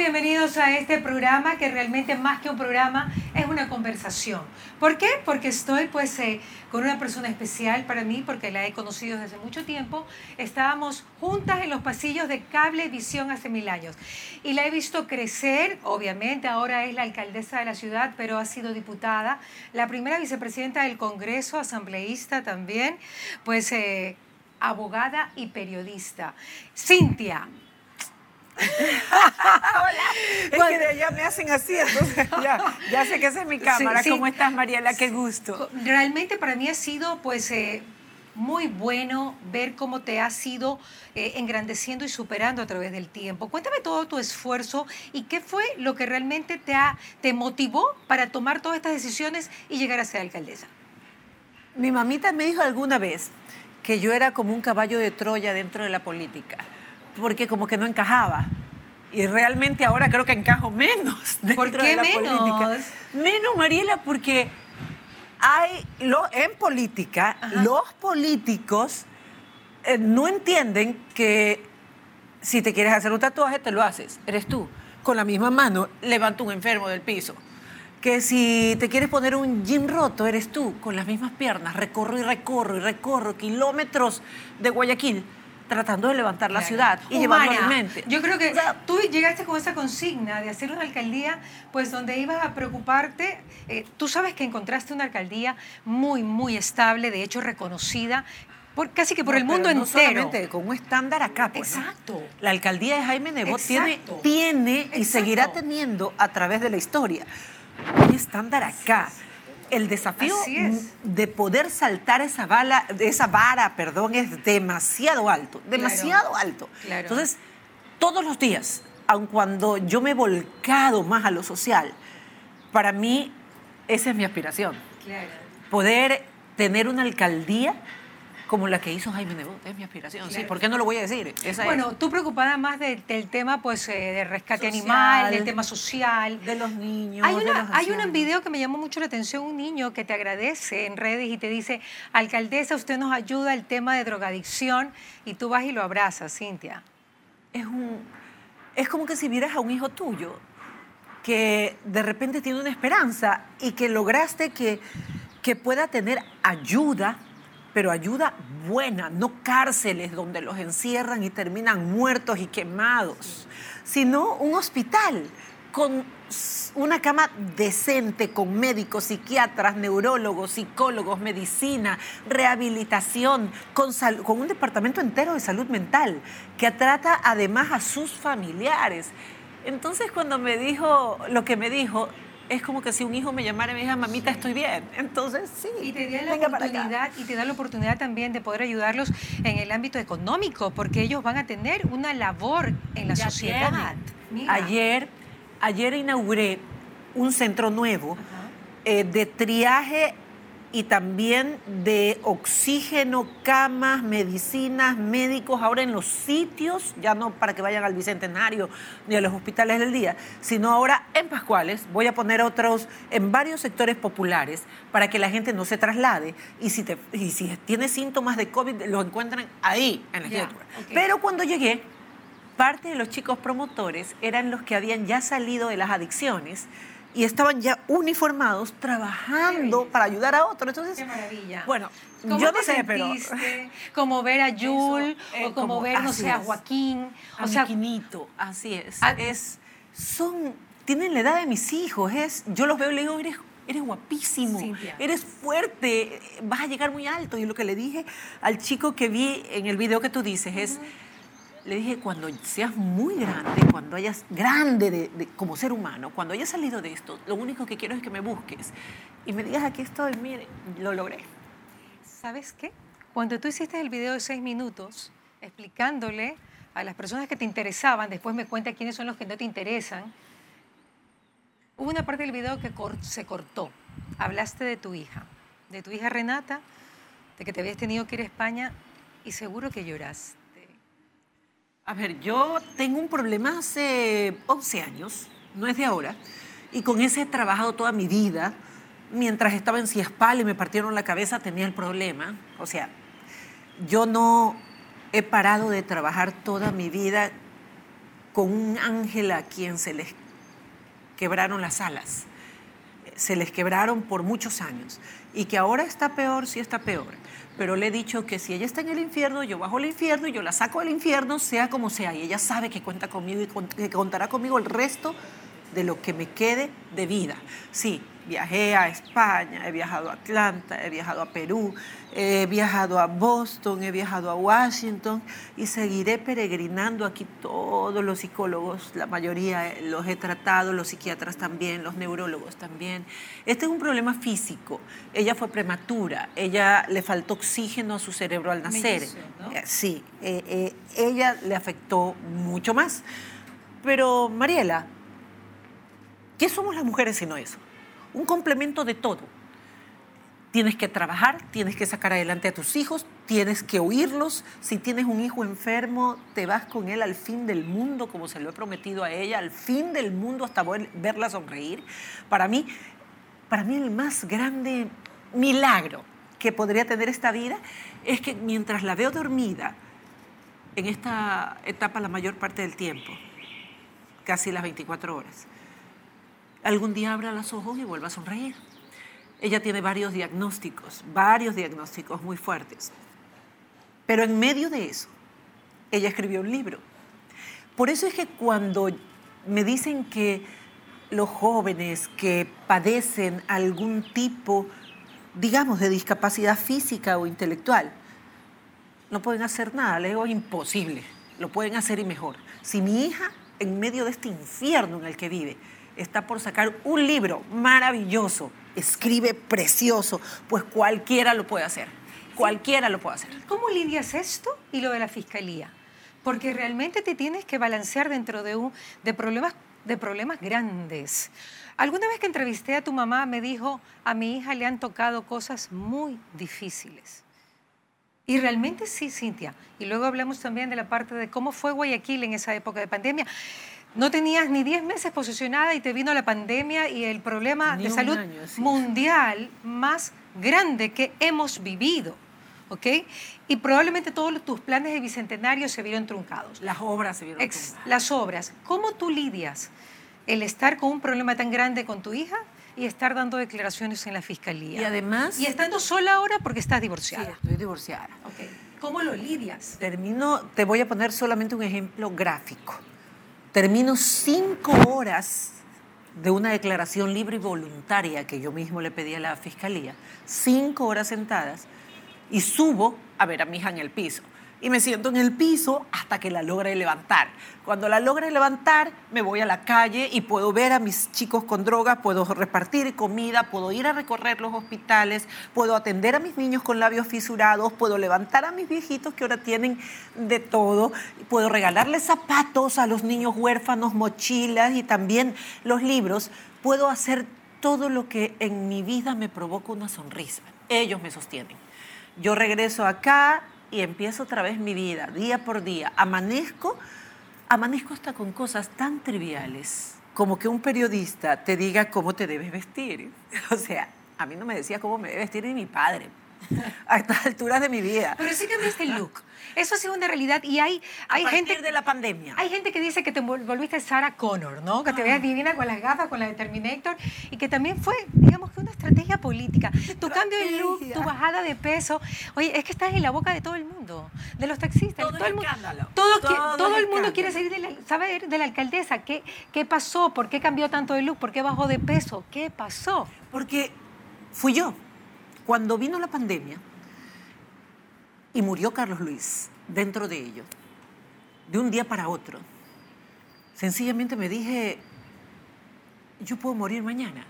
bienvenidos a este programa que realmente más que un programa es una conversación. ¿Por qué? Porque estoy pues eh, con una persona especial para mí porque la he conocido desde mucho tiempo. Estábamos juntas en los pasillos de Cable Visión hace mil años y la he visto crecer, obviamente ahora es la alcaldesa de la ciudad, pero ha sido diputada, la primera vicepresidenta del Congreso, asambleísta también, pues eh, abogada y periodista. Cintia, Hola. Es que de allá me hacen así, entonces ya, sé que esa es mi cámara. ¿Cómo estás, Mariela? Qué gusto. Realmente para mí ha sido, pues, eh, muy bueno ver cómo te has ido eh, engrandeciendo y superando a través del tiempo. Cuéntame todo tu esfuerzo y qué fue lo que realmente te, ha, te motivó para tomar todas estas decisiones y llegar a ser alcaldesa. Mi mamita me dijo alguna vez que yo era como un caballo de Troya dentro de la política porque como que no encajaba. Y realmente ahora creo que encajo menos ¿Por qué de la menos? política. Menos, Mariela, porque hay lo, en política, los políticos eh, no entienden que si te quieres hacer un tatuaje, te lo haces. Eres tú. Con la misma mano levanto un enfermo del piso. Que si te quieres poner un jean roto, eres tú. Con las mismas piernas. Recorro y recorro y recorro kilómetros de Guayaquil tratando de levantar la ciudad y llevarlo a mente. Yo creo que tú llegaste con esa consigna de hacer una alcaldía, pues donde ibas a preocuparte. Eh, tú sabes que encontraste una alcaldía muy, muy estable, de hecho reconocida, por, casi que por el mundo no entero. Solamente con un estándar acá. Pues, Exacto. La alcaldía de Jaime Nebot tiene, tiene y seguirá teniendo a través de la historia un estándar acá el desafío de poder saltar esa bala, esa vara, perdón, es demasiado alto, demasiado alto. Entonces, todos los días, aun cuando yo me he volcado más a lo social, para mí esa es mi aspiración. Poder tener una alcaldía como la que hizo Jaime Nebot, es mi aspiración. Sí, ¿por qué no lo voy a decir? bueno, tú preocupada más del tema pues, eh, de rescate animal, del tema social. De los niños. Hay, una, hay un video que me llamó mucho la atención, un niño que te agradece en redes y te dice, alcaldesa, usted nos ayuda al tema de drogadicción y tú vas y lo abrazas, Cintia. Es, un, es como que si vieras a un hijo tuyo que de repente tiene una esperanza y que lograste que, que pueda tener ayuda pero ayuda buena, no cárceles donde los encierran y terminan muertos y quemados, sino un hospital con una cama decente con médicos, psiquiatras, neurólogos, psicólogos, medicina, rehabilitación, con, un departamento entero de salud mental que trata además a sus familiares. Entonces cuando me dijo lo que me dijo, es como que si un hijo me llamara y me dijera, mamita, estoy bien. Entonces, sí. Y te da la oportunidad, y te da la oportunidad también de poder ayudarlos en el ámbito económico, porque ellos van a tener una labor en la sociedad. Ayer, ayer inauguré un centro nuevo eh, de triaje y también de oxígeno, camas, medicinas, médicos, ahora en los sitios, ya no para que vayan al Bicentenario ni a los hospitales del día, sino ahora en Pascuales, voy a poner otros en varios sectores populares para que la gente no se traslade y si, te, y si tiene síntomas de COVID lo encuentran ahí, en la yeah, Pero cuando llegué, parte de los chicos promotores eran los que habían ya salido de las adicciones y estaban ya uniformados trabajando para ayudar a otros. Entonces, Qué maravilla. Bueno, yo no sé, pero como ver a Yul o eh, como, ver, no sé, a Joaquín, a o sea, así es. es son tienen la edad de mis hijos, es yo los veo y le digo, eres eres guapísimo, eres fuerte, vas a llegar muy alto. Y lo que le dije al chico que vi en el video que tú dices es, le dije, cuando seas muy grande, cuando hayas grande de, como ser humano, cuando hayas salido de esto, lo único que quiero es que me busques y me digas, aquí estoy, mire, lo logré. ¿Sabes qué? Cuando tú hiciste el video de seis minutos, explicándole a las personas que te interesaban, después me cuenta quiénes son los que no te interesan, hubo una parte del video que se cortó. Hablaste de tu hija, de tu hija Renata, de que te habías tenido que ir a España y seguro que lloraste. A ver, yo tengo un problema hace 11 años, no es de ahora, y con ese he trabajado toda mi vida. Mientras estaba en Ciespal y me partieron la cabeza, tenía el problema. O sea, yo no he parado de trabajar toda mi vida con un ángel a quien se les quebraron las alas, se les quebraron por muchos años y que ahora está peor, sí está peor. Pero le he dicho que si ella está en el infierno, yo bajo el infierno y yo la saco del infierno, sea como sea. Y ella sabe que cuenta conmigo y que contará conmigo el resto de lo que me quede de vida. Sí, viajé a España, he viajado a Atlanta, he viajado a Perú, he viajado a Boston, he viajado a Washington y seguiré peregrinando aquí todos los psicólogos, la mayoría los he tratado, los psiquiatras también, los neurólogos también. Este es un problema físico. Ella fue prematura, ella le faltó oxígeno a su cerebro al nacer. Eh, sí, eh, eh, ella le afectó mucho más. Pero Mariela, ¿qué somos las mujeres sino eso? un complemento de todo. Tienes que trabajar, tienes que sacar adelante a tus hijos, tienes que oírlos. Si tienes un hijo enfermo, te vas con él al fin del mundo, como se lo he prometido a ella, al fin del mundo hasta verla sonreír. Para mí, para mí el más grande milagro que podría tener esta vida es que mientras la veo dormida, en esta etapa la mayor parte del tiempo, casi las 24 horas, algún día abra los ojos y vuelva a sonreír. Ella tiene varios diagnósticos, varios diagnósticos muy fuertes. Pero en medio de eso, ella escribió un libro. Por eso es que cuando me dicen que los jóvenes que padecen algún tipo, digamos, de discapacidad física o intelectual, no pueden hacer nada, le digo imposible, lo pueden hacer y mejor. Si mi hija, en medio de este infierno en el que vive, está por sacar un libro maravilloso, escribe precioso, pues cualquiera lo puede hacer. Cualquiera lo puede hacer. ¿Cómo lidias esto y lo de la fiscalía? Porque realmente te tienes que balancear dentro de, un, de, problemas, de problemas grandes. Alguna vez que entrevisté a tu mamá me dijo, a mi hija le han tocado cosas muy difíciles. Y realmente sí, Cintia. Y luego hablamos también de la parte de cómo fue Guayaquil en esa época de pandemia no tenías ni 10 meses posicionada y te vino la pandemia y el problema de salud mundial más grande que hemos vivido. ¿ok? Y probablemente todos tus planes de bicentenario se vieron truncados. Las obras se vieron truncadas. Las obras. ¿Cómo tú lidias el estar con un problema tan grande con tu hija y estar dando declaraciones en la fiscalía? Y además... Y estando sola ahora porque estás divorciada. Sí, estoy divorciada. Okay. ¿Cómo lo lidias? Termino, te voy a poner solamente un ejemplo gráfico. Termino cinco horas de una declaración libre y voluntaria que yo mismo le pedí a la fiscalía, cinco horas sentadas, y subo a ver a mi hija en el piso y me siento en el piso hasta que la logre levantar. Cuando la logre levantar, me voy a la calle y puedo ver a mis chicos con droga, puedo repartir comida, puedo ir a recorrer los hospitales, puedo atender a mis niños con labios fisurados, puedo levantar a mis viejitos que ahora tienen de todo, puedo regalarles zapatos a los niños huérfanos, mochilas y también los libros. Puedo hacer todo lo que en mi vida me provoca una sonrisa. Ellos me sostienen. Yo regreso acá, y empiezo otra vez mi vida, día por día. Amanezco, amanezco hasta con cosas tan triviales como que un periodista te diga cómo te debes vestir. O sea, a mí no me decía cómo me debe vestir ni mi padre a estas alturas de mi vida. Pero sí cambiaste el look. Eso ha sido una realidad y hay, hay gente de la pandemia. Hay gente que dice que te volviste Sarah Connor, ¿no? Que te veas ah. divina con las gafas, con la de Terminator y que también fue, digamos que una estrategia política. Tu cambio de look, tu bajada de peso. Oye, es que estás en la boca de todo el mundo, de los taxistas, todo, el mundo. Todo, todo, el mundo quiere saber de la, saber de la alcaldesa qué, qué pasó, por qué cambió tanto de look, por qué bajó de peso, qué pasó. Porque fui yo. Cuando vino la pandemia y murió Carlos Luis dentro de ello, de un día para otro, sencillamente me dije, yo puedo morir mañana.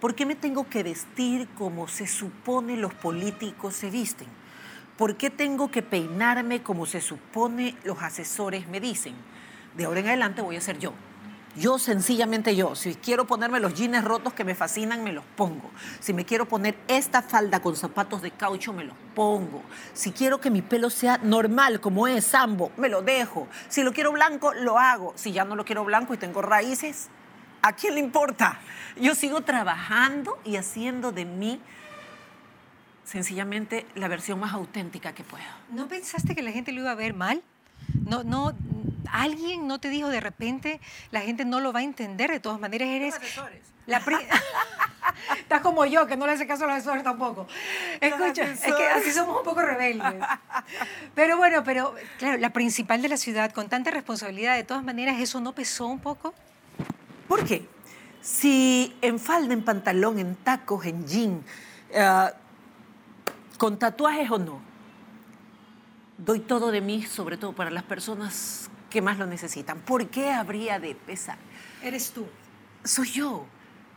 ¿Por qué me tengo que vestir como se supone los políticos se visten? ¿Por qué tengo que peinarme como se supone los asesores me dicen? De ahora en adelante voy a ser yo. Yo sencillamente yo, si quiero ponerme los jeans rotos que me fascinan, me los pongo. Si me quiero poner esta falda con zapatos de caucho, me los pongo. Si quiero que mi pelo sea normal, como es sambo, me lo dejo. Si lo quiero blanco, lo hago. Si ya no lo quiero blanco y tengo raíces, ¿a quién le importa? Yo sigo trabajando y haciendo de mí sencillamente la versión más auténtica que puedo. ¿No pensaste que la gente lo iba a ver mal? No, no, alguien no te dijo de repente, la gente no lo va a entender, de todas maneras eres... La Estás como yo, que no le hace caso a los asesores tampoco. Escucha, es que así somos un poco rebeldes. Pero bueno, pero claro, la principal de la ciudad, con tanta responsabilidad, de todas maneras, ¿eso no pesó un poco? ¿Por qué? Si en falda, en pantalón, en tacos, en jean, eh, con tatuajes o no, doy todo de mí, sobre todo para las personas que más lo necesitan. ¿Por qué habría de pesar? Eres tú. Soy yo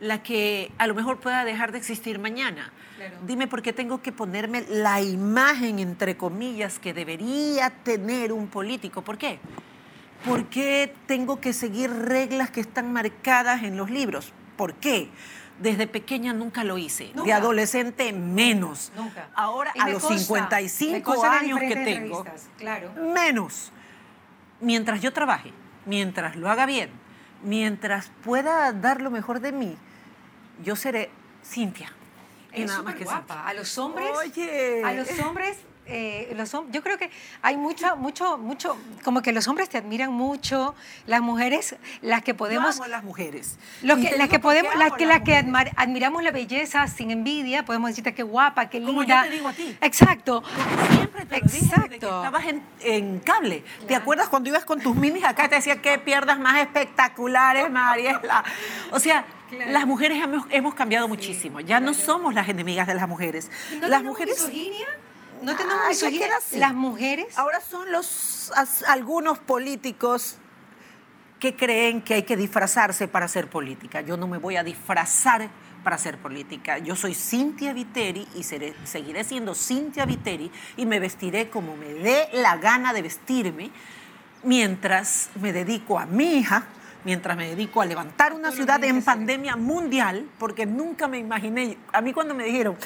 la que a lo mejor pueda dejar de existir mañana. Dime por qué tengo que ponerme la imagen, entre comillas, que debería tener un político. ¿Por qué? ¿Por qué tengo que seguir reglas que están marcadas en los libros? ¿Por qué? Desde pequeña nunca lo hice, de adolescente menos. Nunca. Ahora a los 55 años que tengo, claro. menos. Mientras yo trabaje, mientras lo haga bien, mientras pueda dar lo mejor de mí, yo seré Cintia. Es nada más que guapa. A los hombres, Oye. a los hombres eh, los, yo creo que hay mucho, mucho, mucho, como que los hombres te admiran mucho, las mujeres, las que podemos... Yo las mujeres. Lo que, las que podemos, las que, las que admiramos la belleza sin envidia, podemos decirte qué guapa, qué linda. Como yo te digo a ti. Exacto. siempre te Exacto. que estabas en, cable. ¿Te acuerdas cuando ibas con tus minis acá te decía qué pierdas más espectaculares, Mariela? O sea, las mujeres hemos, cambiado muchísimo. Ya no somos las enemigas de las mujeres. las mujeres... Misoginia? ¿No tenemos misoginia las mujeres? Ahora son los algunos políticos que creen que hay que disfrazarse para hacer política. Yo no me voy a disfrazar para hacer política. Yo soy Cintia Viteri y seguiré siendo Cintia Viteri y me vestiré como me dé la gana de vestirme mientras me dedico a mi hija, mientras me dedico a levantar una ciudad en pandemia mundial, porque nunca me imaginé, a mí cuando me dijeron,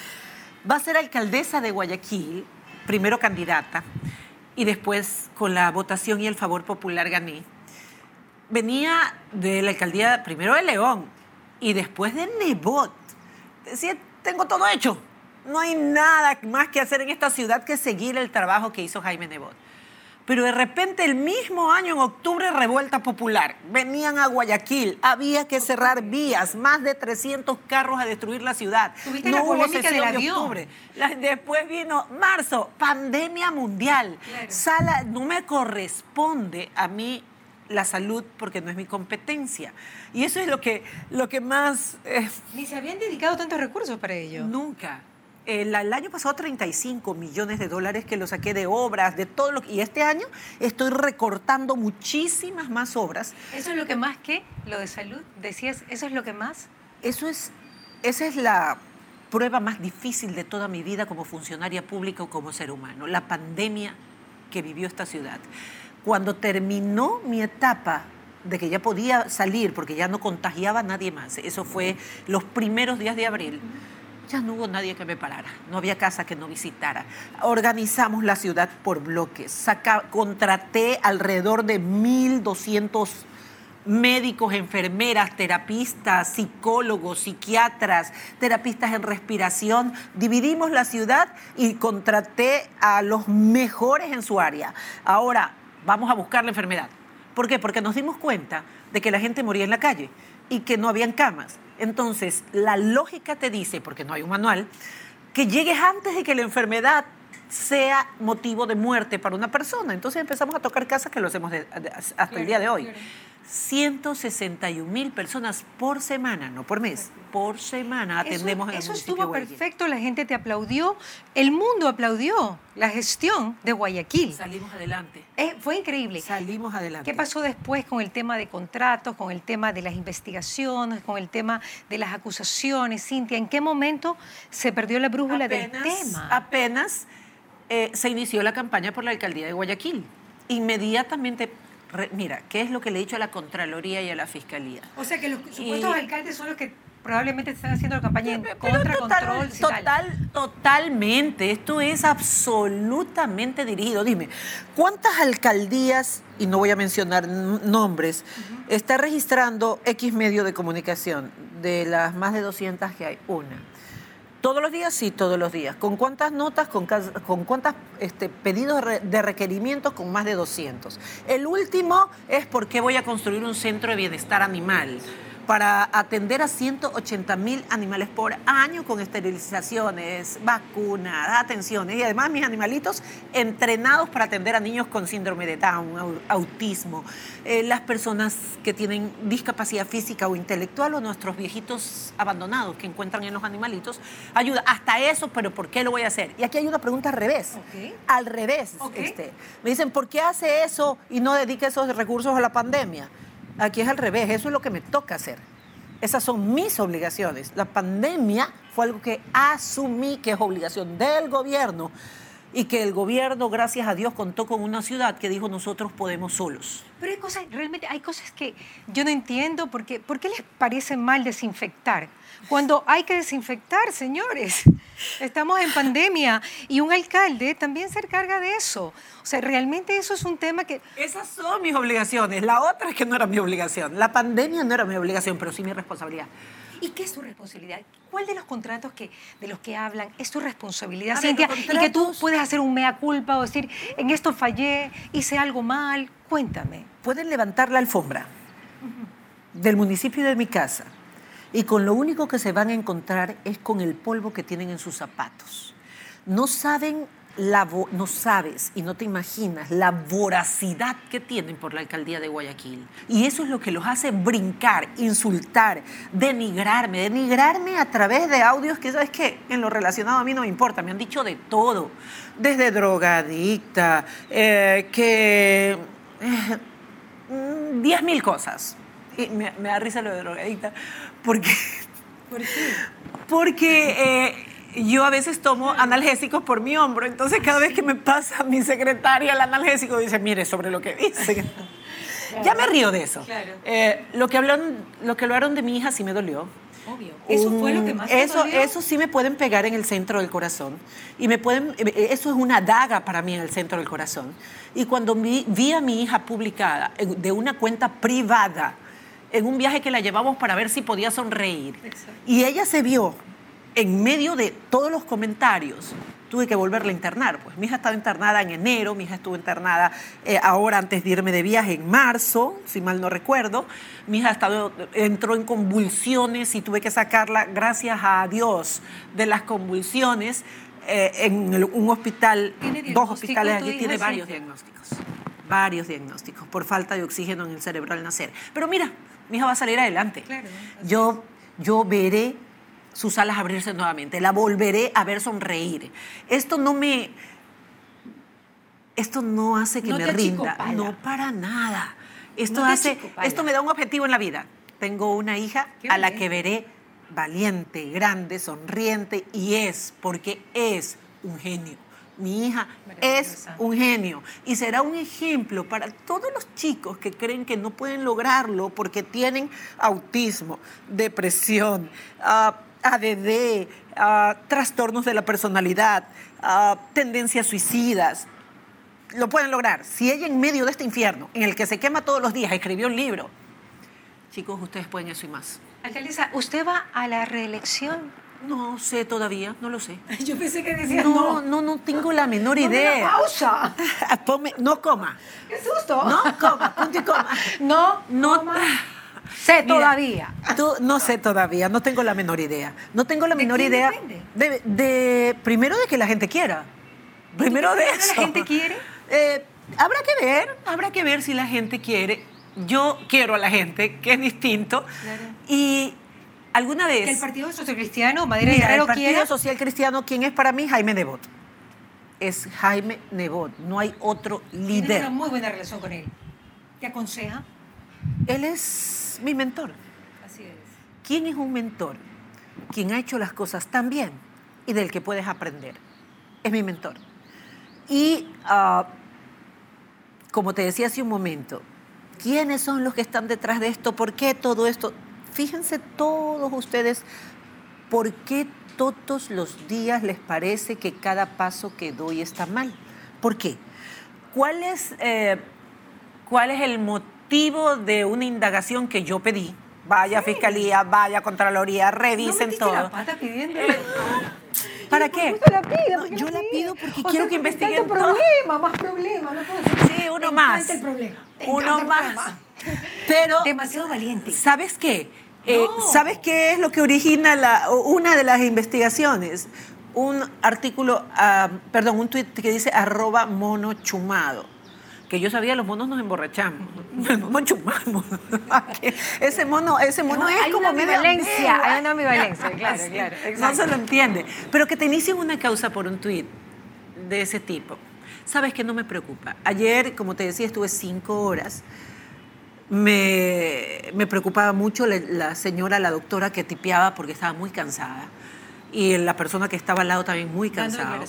va a ser alcaldesa de Guayaquil, primero candidata, y después con la votación y el favor popular gané. Venía de la alcaldía primero de León y después de Nebot. Decía, tengo todo hecho. No hay nada más que hacer en esta ciudad que seguir el trabajo que hizo Jaime Nebot pero de repente el mismo año, en octubre, revuelta popular. Venían a Guayaquil, había que cerrar vías, más de 300 carros a destruir la ciudad. no hubo sesión de octubre. Después vino marzo, pandemia mundial. Sala, no me corresponde a mí la salud porque no es mi competencia. Y eso es lo que, lo que más... Eh, Ni se habían dedicado tantos recursos para ello. Nunca el, año pasado 35 millones de dólares que lo saqué de obras, de todo lo que... Y este año estoy recortando muchísimas más obras. ¿Eso es lo que más que lo de salud? Decías, ¿eso es lo que más? Eso es, esa es la prueba más difícil de toda mi vida como funcionaria pública o como ser humano, la pandemia que vivió esta ciudad. Cuando terminó mi etapa de que ya podía salir porque ya no contagiaba a nadie más, eso fue los primeros días de abril ya no hubo nadie que me parara, no había casa que no visitara. Organizamos la ciudad por bloques, Saca, contraté alrededor de 1.200 médicos, enfermeras, terapistas, psicólogos, psiquiatras, terapistas en respiración. Dividimos la ciudad y contraté a los mejores en su área. Ahora vamos a buscar la enfermedad. ¿Por qué? Porque nos dimos cuenta de que la gente moría en la calle y que no habían camas. Entonces, la lógica te dice, porque no hay un manual, que llegues antes de que la enfermedad sea motivo de muerte para una persona. Entonces empezamos a tocar casas que lo hacemos hasta el día de hoy. 161 mil personas por semana, no por mes, por semana atendemos eso, en Eso estuvo perfecto, la gente te aplaudió, el mundo aplaudió la gestión de Guayaquil. Salimos adelante. Eh, fue increíble. Salimos adelante. ¿Qué pasó después con el tema de contratos, con el tema de las investigaciones, con el tema de las acusaciones? Cintia, ¿en qué momento se perdió la brújula del tema? Apenas eh, se inició la campaña por la alcaldía de Guayaquil. Inmediatamente mira, ¿qué es lo que le he dicho a la Contraloría y a la Fiscalía? O sea que los supuestos alcaldes son los que probablemente están haciendo la campaña en contra control. Total, totalmente. Esto es absolutamente dirigido. Dime, ¿cuántas alcaldías, y no voy a mencionar nombres, está registrando X medio de comunicación? De las más de 200 que hay, una. Todos los días, sí, todos los días. ¿Con cuántas notas? ¿Con, cuántos este, pedidos de requerimientos? Con más de 200. El último es por qué voy a construir un centro de bienestar animal para atender a 180 mil animales por año con esterilizaciones, vacunas, atenciones y además mis animalitos entrenados para atender a niños con síndrome de Down, autismo, eh, las personas que tienen discapacidad física o intelectual o nuestros viejitos abandonados que encuentran en los animalitos. Ayuda, hasta eso, pero ¿por qué lo voy a hacer? Y aquí hay una pregunta al revés. Al revés. Este, me dicen, ¿por qué hace eso y no dedica esos recursos a la pandemia? Aquí es al revés, eso es lo que me toca hacer. Esas son mis obligaciones. La pandemia fue algo que asumí que es obligación del gobierno y que el gobierno, gracias a Dios, contó con una ciudad que dijo nosotros podemos solos. Pero hay cosas, realmente hay cosas que yo no entiendo porque ¿por qué les parece mal desinfectar? Cuando hay que desinfectar, señores. Estamos en pandemia y un alcalde también se encarga de eso. O sea, realmente eso es un tema que... Esas son mis obligaciones. La otra es que no era mi obligación. La pandemia no era mi obligación, pero sí mi responsabilidad. ¿Y qué es tu responsabilidad? ¿Cuál de los contratos que, de los que hablan es tu responsabilidad, Cintia? Y que tú puedes hacer un mea culpa o decir, en esto fallé, hice algo mal. Cuéntame. Pueden levantar la alfombra del municipio de mi casa y con lo único que se van a encontrar es con el polvo que tienen en sus zapatos. No saben la no sabes y no te imaginas la voracidad que tienen por la alcaldía de Guayaquil. Y eso es lo que los hace brincar, insultar, denigrarme, denigrarme a través de audios que, ¿sabes qué? En lo relacionado a mí no me importa, me han dicho de todo, desde drogadicta, eh, que... Eh, diez mil cosas. Y me, da risa lo de drogadicta, porque... ¿Por qué? Porque... Eh, yo a veces tomo analgésicos por mi hombro, entonces cada vez que me pasa mi secretaria el analgésico dice, mire sobre lo que dice. Ya me río de eso. Eh, lo, que hablaron, lo que hablaron de mi hija sí me dolió. Obvio. Eso fue lo que más eso, dolió? Eso sí me pueden pegar en el centro del corazón. Y me pueden, eh, eso es una daga para mí en el centro del corazón. Y cuando vi, vi a mi hija publicada de una cuenta privada, en un viaje que la llevamos para ver si podía sonreír. Y ella se vio en medio de todos los comentarios, tuve que volverla a internar. Pues mi hija estaba internada en enero, mi hija estuvo internada eh, ahora antes de irme de viaje en marzo, si mal no recuerdo. Mi hija estado, entró en convulsiones y tuve que sacarla, gracias a Dios, de las convulsiones eh, en un hospital, dos hospitales allí, tiene varios diagnósticos. Varios diagnósticos por falta de oxígeno en el cerebro al nacer. Pero mira, mi hija va a salir adelante. yo, yo veré sus alas abrirse nuevamente, la volveré a ver sonreír. Esto no me... Esto no hace que me rinda, no para nada. Esto, hace, esto me da un objetivo en la vida. Tengo una hija a la que veré valiente, grande, sonriente y es, porque es un genio mi hija es un genio y será un ejemplo para todos los chicos que creen que no pueden lograrlo porque tienen autismo, depresión, uh, ADD, trastornos de la personalidad, tendencias suicidas. Lo pueden lograr. Si ella en medio de este infierno, en el que se quema todos los días, escribió un libro, chicos, ustedes pueden eso y más. Alcaldesa, ¿usted va a la reelección? No sé todavía, no lo sé. Yo pensé que decía no. No, no, tengo la menor idea. pausa. no coma. ¡Qué susto! No coma, punto y coma. No, no. Sé todavía. Tú, no sé todavía, no tengo la menor idea. No tengo la menor idea. De, primero de que la gente quiera. Primero de eso. ¿La gente quiere? Eh, habrá que ver, habrá que ver si la gente quiere. Yo quiero a la gente, que es distinto. Y alguna vez. Que el Partido Social Cristiano, Madera Mira, El Partido Social Cristiano, ¿quién es para mí? Jaime Nebot. Es Jaime Nebot, no hay otro líder. Tienes una muy buena relación con él. ¿Te aconseja? Él es mi mentor. Así es. ¿Quién es un mentor? Quien ha hecho las cosas tan bien y del que puedes aprender. Es mi mentor. Y ah, como te decía hace un momento, ¿quiénes son los que están detrás de esto? ¿Por qué todo esto? Fíjense todos ustedes, ¿por qué todos los días les parece que cada paso que doy está mal? ¿Por qué? ¿Cuál es, eh, cuál es el motivo? de una indagación que yo pedí Vaya Fiscalía, vaya Contraloría, revisen ¿No todo. la pata pidiéndole? ¿Para qué? ¿Por qué la pide? No, ¿Por qué yo la pido porque O quiero sea, que investiguen todo. problema, más problema, no puedo. Sí, uno más. el problema. Uno más. Pero, Demasiado valiente. ¿sabes qué? Eh, No. ¿Sabes qué es lo que origina la, una de las investigaciones? Un artículo, ah, perdón, un tuit que dice arroba mono chumado. Que yo sabía, los monos nos emborrachamos. El mono chumamos. ese mono, ese mono No, es hay como una ambivalencia, hay una ambivalencia, claro, Sí, claro, No exacto. se lo entiende. Pero que te inicien una causa por un tuit de ese tipo. Sabes que no me preocupa. Ayer, como te decía, estuve cinco horas. Me, me preocupaba mucho la, la señora, la doctora que tipeaba porque estaba muy cansada. Y la persona que estaba al lado también muy cansada.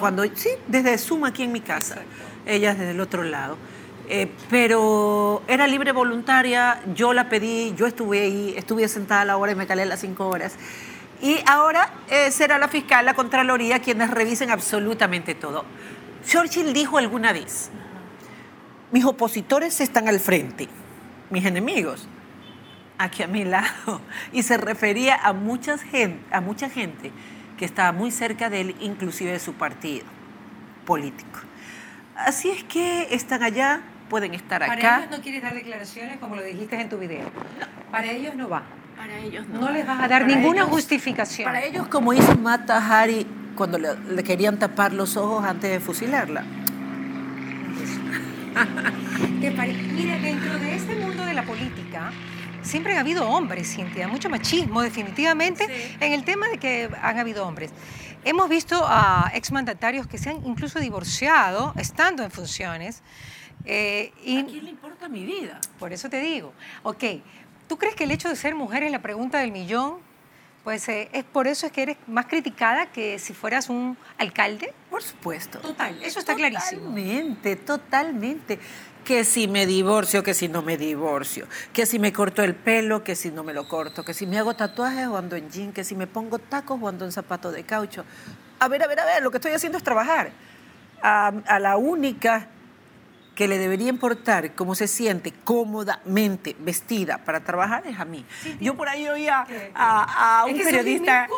Cuando, sí, desde Zoom aquí en mi casa. Ella desde el otro lado. Eh, pero era libre voluntaria, yo la pedí, yo estuve ahí, estuve sentada a la hora y me calé las cinco horas. Y ahora eh, será la fiscal, la Contraloría, quienes revisen absolutamente todo. Churchill dijo alguna vez, mis opositores están al frente, mis enemigos aquí a mi lado. Y se refería a, muchas gen- a mucha gente que estaba muy cerca de él, inclusive de su partido político. Así es que están allá, pueden estar Para acá. ellos no quieres dar declaraciones como lo dijiste en tu video. Para ellos no va. Para ellos No les vas a dar Para ninguna ellos- justificación. Para ellos, como hizo Mata Hari cuando le, le querían tapar los ojos antes de fusilarla. ¿Te pare- Mira, dentro de este mundo de la política siempre ha habido hombres, Cintia, mucho machismo definitivamente Sí. en el tema de que han habido hombres. Hemos visto a exmandatarios que se han incluso divorciado estando en funciones. eh, y ¿A quién le importa mi vida? por eso te digo, ok, ¿tú crees que el hecho de ser mujer es la pregunta del millón? Pues eh, es por eso es que eres más criticada que si fueras un alcalde. Por supuesto. Total, eso está clarísimo. Totalmente, totalmente. Que si me divorcio, que si no me divorcio, que si me corto el pelo, que si no me lo corto, que si me hago tatuajes o ando en jean, que si me pongo tacos o ando en zapato de caucho. A ver, a ver, a ver, lo que estoy haciendo es trabajar. A, a la única que le debería importar cómo se siente cómodamente vestida para trabajar es a mí. Yo por ahí oía a, a un periodista,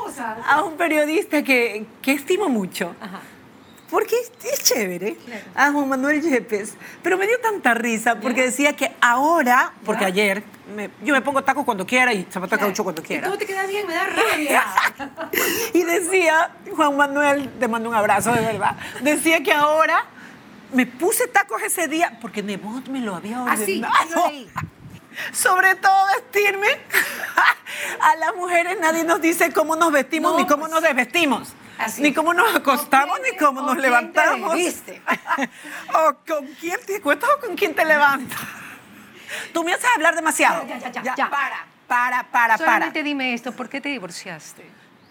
a un periodista que, que estimo mucho. Ajá. Porque es, chévere. Claro. A Juan Manuel Yepes. Pero me dio tanta risa porque decía que ahora, porque Ya. ayer, me- yo me pongo tacos cuando quiera y zapato de caucho cuando Y quiera. todo te queda bien, me da rabia. Y decía, Juan Manuel, te mando un abrazo de verdad, decía que ahora me puse tacos ese día porque Nebot me lo había Así, ordenado. Ah, leí. Sobre todo vestirme. A las mujeres nadie nos dice cómo nos vestimos No, ni cómo pues, nos desvestimos. así. Ni cómo nos acostamos, ¿O ni cómo nos te levantamos. desviste? o con quién te acuestas o con quién te levantas. Tú me haces hablar demasiado. Ya, ya, ya, ya. Para, para, para, para. Solamente dime esto, ¿por qué te divorciaste?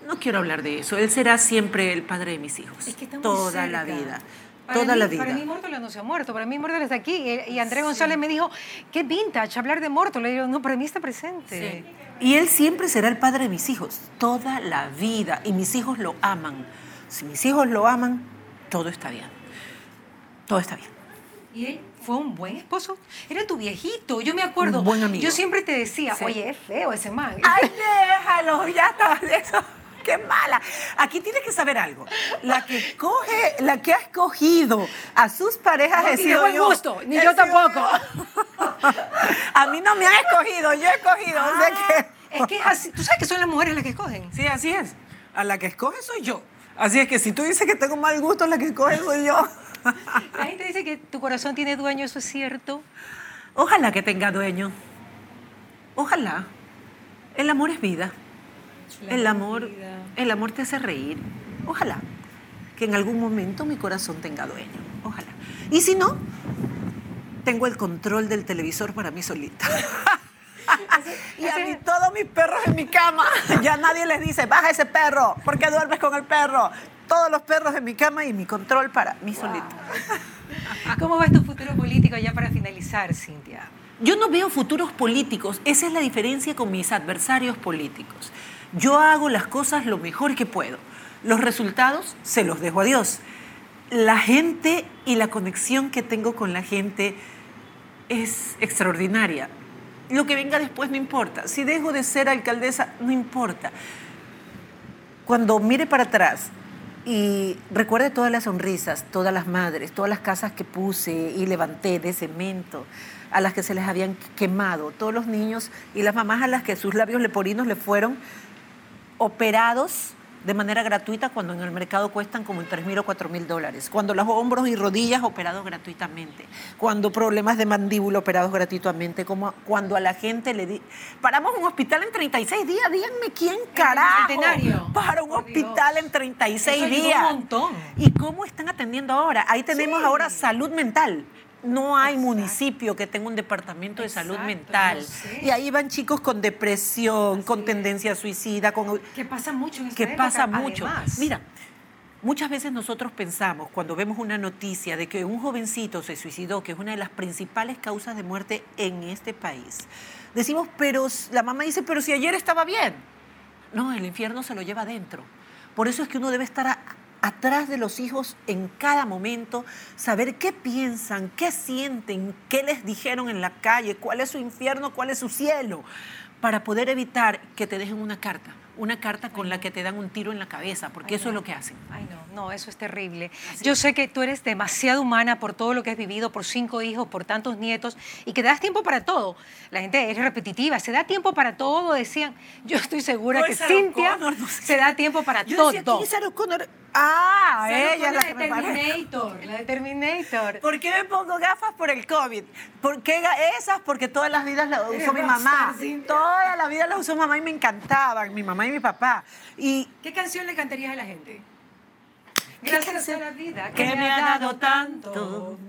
No quiero hablar de eso. Él será siempre el padre de mis hijos. Es que está muy toda la vida. Para toda mí- la vida. Para mí Mórtola no se ha muerto, para mí Mórtola está aquí. Y, y Andrés González me dijo, qué vintage hablar de Mórtola. Y yo, no, para mí está presente. Y él siempre será el padre de mis hijos, toda la vida. Y mis hijos lo aman. Si mis hijos lo aman, todo está bien. Todo está bien. Y él fue un buen esposo. Era tu viejito, yo me acuerdo. Un buen amigo. Yo siempre te decía, Sí. oye, es feo ese man. ¡Ay, déjalo! Ya está. Eso. ¡Qué mala! Aquí tienes que saber algo. La que coge, la que ha escogido a sus parejas No tiene sido buen yo. gusto, ni yo tampoco. yo. A mí no me han escogido, yo he escogido. o sea que... Ah, Es que es así. Tú sabes que son las mujeres las que escogen. Sí, así es. A la que escoge soy yo. Así es que si tú dices que tengo mal gusto, la que escoge soy yo. La gente dice que tu corazón tiene dueño, ¿eso es cierto? Ojalá que tenga dueño. Ojalá. El amor es vida. La el amor, vida. el amor te hace reír. Ojalá que en algún momento mi corazón tenga dueño. Ojalá. Y si no, tengo el control del televisor para mí solita. y a mí todos mis perros en mi cama. Ya nadie les dice, baja ese perro, ¿por qué duermes con el perro? Todos los perros en mi cama y mi control para mí solita. ¿Cómo ves tu futuro político ya para finalizar, Cintia? Yo no veo futuros políticos, esa es la diferencia con mis adversarios políticos. Yo hago las cosas lo mejor que puedo. Los resultados se los dejo a Dios. La gente y la conexión que tengo con la gente es extraordinaria. Lo que venga después no importa. Si dejo de ser alcaldesa, no importa. Cuando mire para atrás y recuerde todas las sonrisas, todas las madres, todas las casas que puse y levanté de cemento, a las que se les habían quemado, todos los niños y las mamás a las que sus labios leporinos le fueron operados de manera gratuita cuando en el mercado cuestan como en 3 mil o 4 mil dólares, cuando los hombros y rodillas operados gratuitamente, cuando problemas de mandíbula operados gratuitamente, como cuando a la gente le di... Paramos un hospital en 36 días, díganme quién carajo para un Por hospital Dios. en 36 Eso ayudó días. un montón. ¿Y cómo están atendiendo ahora? Ahí tenemos Sí. ahora salud mental. No hay Exacto. municipio que tenga un departamento de salud mental. sé. Y ahí van chicos con depresión, con tendencia suicida, con Que pasa mucho en esta que época, pasa mucho. además. Mira, muchas veces nosotros pensamos, cuando vemos una noticia de que un jovencito se suicidó, que es una de las principales causas de muerte en este país, decimos, pero la mamá dice, pero si ayer estaba bien. No, el infierno se lo lleva adentro. Por eso es que uno debe estar a- atrás de los hijos en cada momento, saber qué piensan, qué sienten, qué les dijeron en la calle, cuál es su infierno, cuál es su cielo, para poder evitar que te dejen una carta, una carta con la que te dan un tiro en la cabeza, porque Ay, eso es lo que hacen. Ay, no, no, eso es terrible. Yo sé que tú eres demasiado humana por todo lo que has vivido, por cinco hijos, por tantos nietos, y que te das tiempo para todo. La gente es repetitiva, se da tiempo para todo, decían. Yo estoy segura No, que Cintia O'Connor, no sé se da tiempo para Yo todo. decía, Ah, ella es la que la de. Terminator, la de Terminator. ¿Por qué me pongo gafas por el COVID? ¿Por qué esas? Porque todas las vidas las usó mi mamá. Toda la vida las usó mamá y me encantaban, mi mamá y mi papá. Y ¿Qué canción le cantarías a la gente? ¿Qué Gracias a la vida que me ha dado tanto,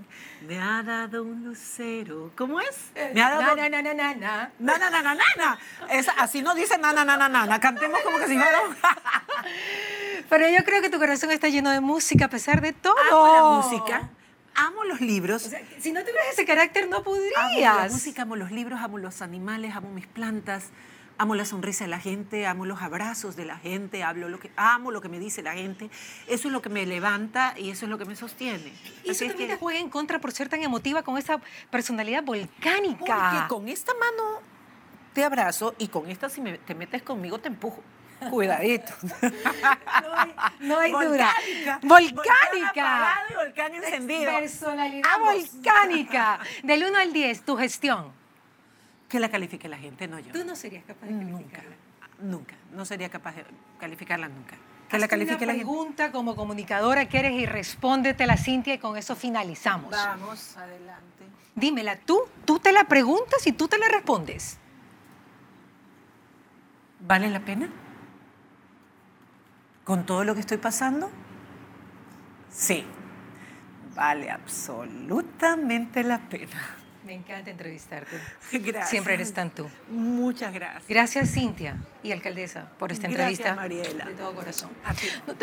me ha dado un lucero. ¿Cómo es? Me ha dado... Na, na, na, na, na. Na, na, na, na, na. Esa- así no dice na, na, na, na, na. Cantemos como que si fuera... Pero yo creo que tu corazón está lleno de música a pesar de todo. Amo la música, amo los libros. O sea, si no tuvieras ese carácter, no podrías. Amo la música, amo los libros, amo los animales, amo mis plantas, amo la sonrisa de la gente, amo los abrazos de la gente, hablo lo que, amo lo que me dice la gente. Eso es lo que me levanta y eso es lo que me sostiene. Y eso Así es también que- te juega en contra por ser tan emotiva con esa personalidad volcánica. porque con esta mano te abrazo y con esta si me- te metes conmigo te empujo. Cuidadito. No hay, no hay duda. Volcánica. Volcánica. apagado y volcán encendido. Personalidad Vamos. volcánica. Del 1 al 10, tu gestión. Que la califique la gente, no yo. Tú no serías capaz de Nunca, calificarla. nunca. No sería capaz de calificarla nunca. Que Hazte la califique una la gente. pregunta como comunicadora que eres y respóndetela, Cintia, y con eso finalizamos. Vamos, adelante. Dímela, tú, tú te la preguntas y tú te la respondes. ¿Vale la pena? ¿Con todo lo que estoy pasando? Sí, vale absolutamente la pena. Me encanta entrevistarte. Gracias. Siempre eres tan tú. Muchas gracias. Gracias, Cintia y alcaldesa, por esta Gracias, entrevista. Mariela. De todo corazón. A ti.